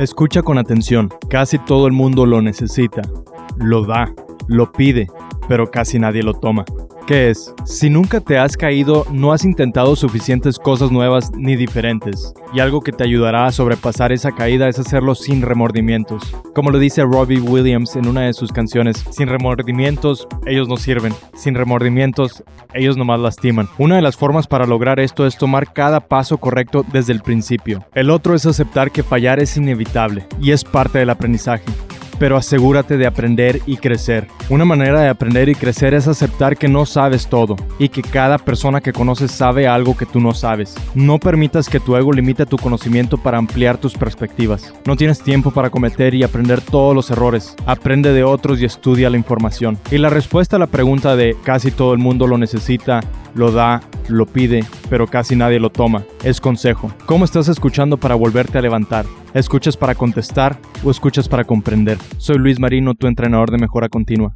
Escucha con atención, casi todo el mundo lo necesita, lo da, lo pide, pero casi nadie lo toma. ¿Qué es? Si nunca te has caído, no has intentado suficientes cosas nuevas ni diferentes. Y algo que te ayudará a sobrepasar esa caída es hacerlo sin remordimientos. Como lo dice Robbie Williams en una de sus canciones, sin remordimientos, ellos no sirven. Sin remordimientos, ellos nomás lastiman. Una de las formas para lograr esto es tomar cada paso correcto desde el principio. El otro es aceptar que fallar es inevitable y es parte del aprendizaje pero asegúrate de aprender y crecer. Una manera de aprender y crecer es aceptar que no sabes todo y que cada persona que conoces sabe algo que tú no sabes. No permitas que tu ego limite tu conocimiento para ampliar tus perspectivas. No tienes tiempo para cometer y aprender todos los errores. Aprende de otros y estudia la información. Y la respuesta a la pregunta de casi todo el mundo lo necesita, lo da, lo pide, pero casi nadie lo toma, es consejo. ¿Cómo estás escuchando para volverte a levantar? ¿Escuchas para contestar o escuchas para comprender? Soy Luis Marino, tu entrenador de mejora continua.